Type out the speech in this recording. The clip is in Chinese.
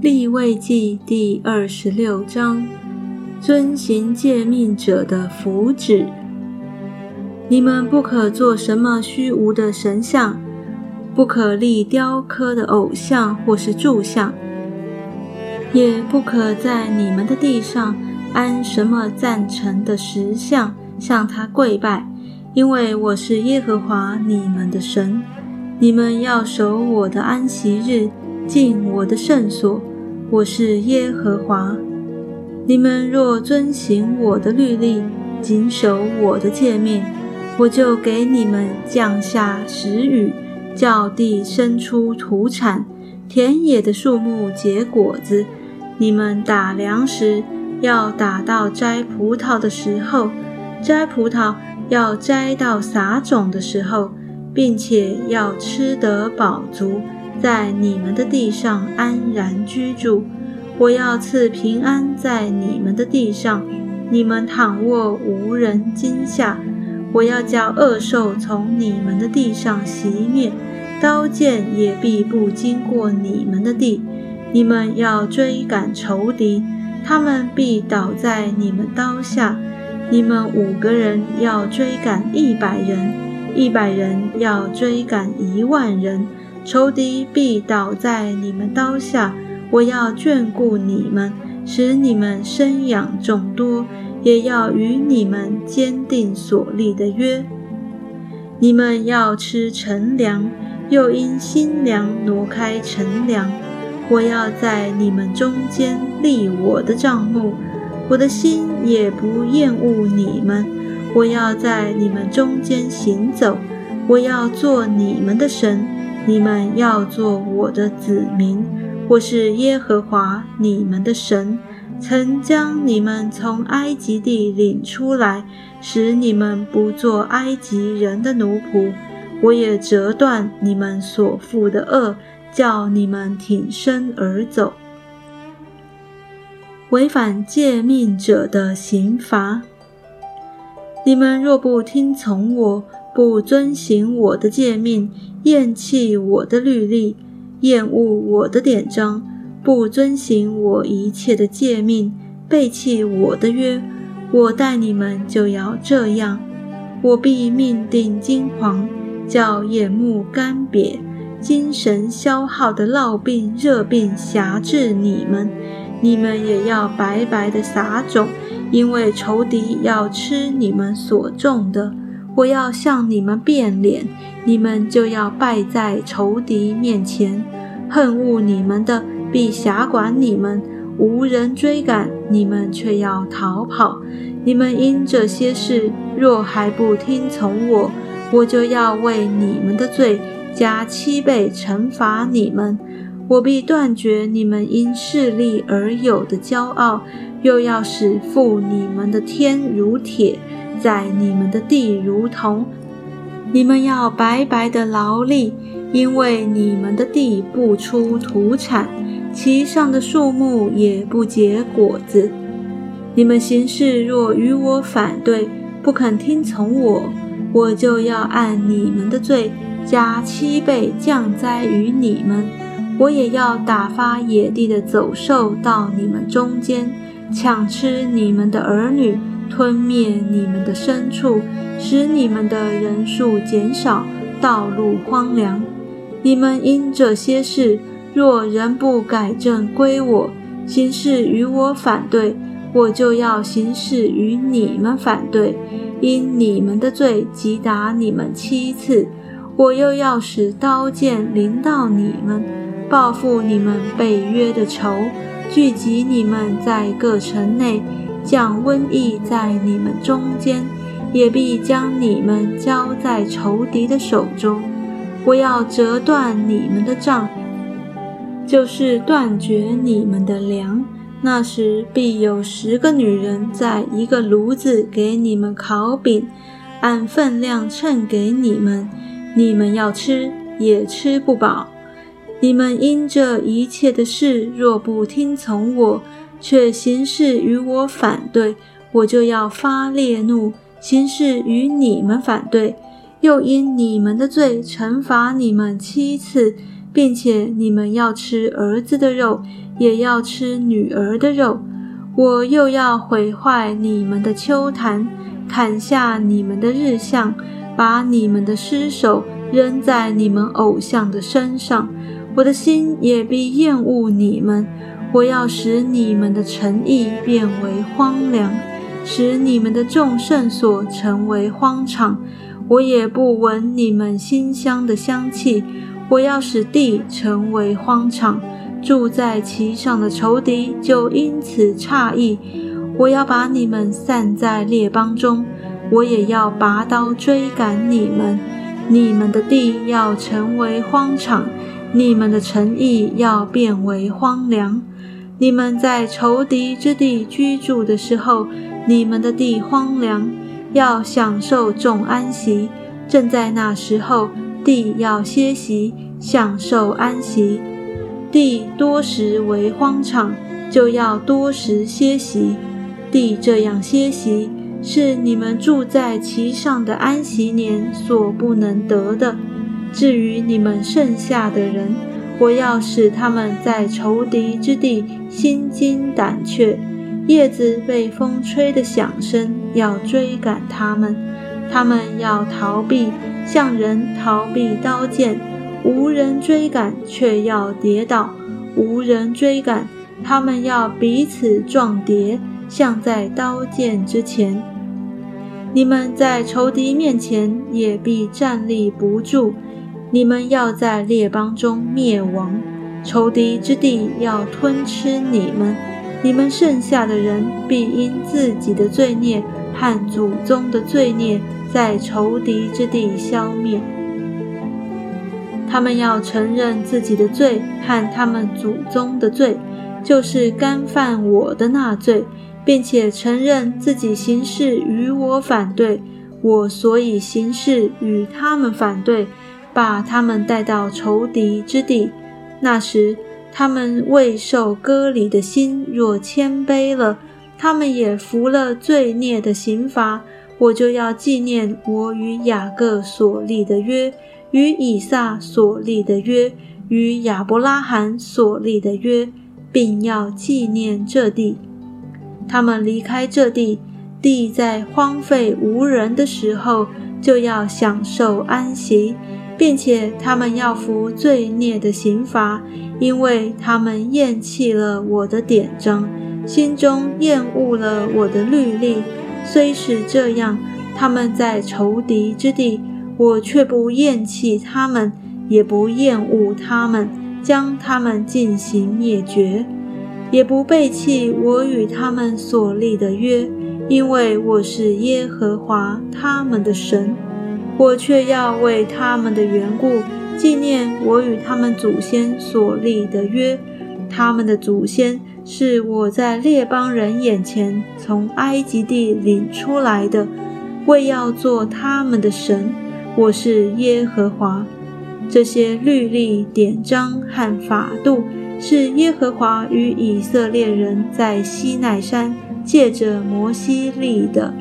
立位记第二十六章：遵行诫命者的福祉。你们不可做什么虚无的神像，不可立雕刻的偶像或是柱像，也不可在你们的地上安什么赞成的石像，向他跪拜，因为我是耶和华你们的神。你们要守我的安息日，进我的圣所。我是耶和华。你们若遵行我的律例，谨守我的诫命，我就给你们降下时雨，叫地生出土产，田野的树木结果子。你们打粮食，要打到摘葡萄的时候，摘葡萄要摘到撒种的时候。并且要吃得饱足，在你们的地上安然居住。我要赐平安在你们的地上，你们躺卧无人惊吓。我要叫恶兽从你们的地上熄灭，刀剑也必不经过你们的地。你们要追赶仇敌，他们必倒在你们刀下。你们五个人要追赶一百人。一百人要追赶一万人，仇敌必倒在你们刀下。我要眷顾你们，使你们生养众多，也要与你们坚定所立的约。你们要吃陈粮，又因新粮挪开陈粮。我要在你们中间立我的帐幕，我的心也不厌恶你们。我要在你们中间行走，我要做你们的神，你们要做我的子民。我是耶和华你们的神，曾将你们从埃及地领出来，使你们不做埃及人的奴仆。我也折断你们所负的恶，叫你们挺身而走。违反诫命者的刑罚。你们若不听从我，不遵行我的诫命，厌弃我的律例，厌恶我的典章，不遵行我一切的诫命，背弃我的约，我待你们就要这样。我必命定惊惶，叫眼目干瘪，精神消耗的烙病、热病辖制你们，你们也要白白的撒种。因为仇敌要吃你们所种的，我要向你们变脸，你们就要败在仇敌面前。恨恶你们的必辖管你们，无人追赶你们，却要逃跑。你们因这些事若还不听从我，我就要为你们的罪加七倍惩罚你们。我必断绝你们因势力而有的骄傲。又要使负你们的天如铁，在你们的地如同。你们要白白的劳力，因为你们的地不出土产，其上的树木也不结果子。你们行事若与我反对，不肯听从我，我就要按你们的罪加七倍降灾于你们。我也要打发野地的走兽到你们中间。抢吃你们的儿女，吞灭你们的牲畜，使你们的人数减少，道路荒凉。你们因这些事，若仍不改正归我，行事与我反对，我就要行事与你们反对。因你们的罪击打你们七次，我又要使刀剑临到你们，报复你们被约的仇。聚集你们在各城内，降瘟疫在你们中间，也必将你们交在仇敌的手中。我要折断你们的杖，就是断绝你们的粮。那时必有十个女人在一个炉子给你们烤饼，按分量称给你们，你们要吃也吃不饱。你们因这一切的事，若不听从我，却行事与我反对，我就要发烈怒，行事与你们反对，又因你们的罪惩罚你们七次，并且你们要吃儿子的肉，也要吃女儿的肉。我又要毁坏你们的秋坛，砍下你们的日像，把你们的尸首扔在你们偶像的身上。我的心也必厌恶你们。我要使你们的诚意变为荒凉，使你们的众圣所成为荒场。我也不闻你们馨香的香气。我要使地成为荒场。住在其上的仇敌就因此诧异。我要把你们散在列邦中，我也要拔刀追赶你们。你们的地要成为荒场，你们的诚意要变为荒凉。你们在仇敌之地居住的时候，你们的地荒凉，要享受众安息。正在那时候，地要歇息，享受安息。地多时为荒场，就要多时歇息。地这样歇息，是你们住在其上的安息年所不能得的。至于你们剩下的人，我要使他们在仇敌之地心惊胆怯，叶子被风吹的响声要追赶他们，他们要逃避，像人逃避刀剑。无人追赶，却要跌倒；无人追赶，他们要彼此撞跌，像在刀剑之前。你们在仇敌面前也必站立不住。你们要在列邦中灭亡，仇敌之地要吞吃你们。你们剩下的人必因自己的罪孽和祖宗的罪孽，在仇敌之地消灭。他们要承认自己的罪和他们祖宗的罪，就是干犯我的那罪，并且承认自己行事与我反对，我所以行事与他们反对，把他们带到仇敌之地。那时，他们未受割礼的心若谦卑了，他们也服了罪孽的刑罚，我就要纪念我与雅各所立的约。与以撒所立的约，与亚伯拉罕所立的约，并要纪念这地。他们离开这地，地在荒废无人的时候，就要享受安息，并且他们要服罪孽的刑罚，因为他们厌弃了我的典章，心中厌恶了我的律例。虽是这样，他们在仇敌之地。我却不厌弃他们，也不厌恶他们，将他们进行灭绝，也不背弃我与他们所立的约，因为我是耶和华他们的神。我却要为他们的缘故纪念我与他们祖先所立的约。他们的祖先是我在列邦人眼前从埃及地领出来的，为要做他们的神。我是耶和华，这些律例、典章和法度是耶和华与以色列人在西奈山借着摩西立的。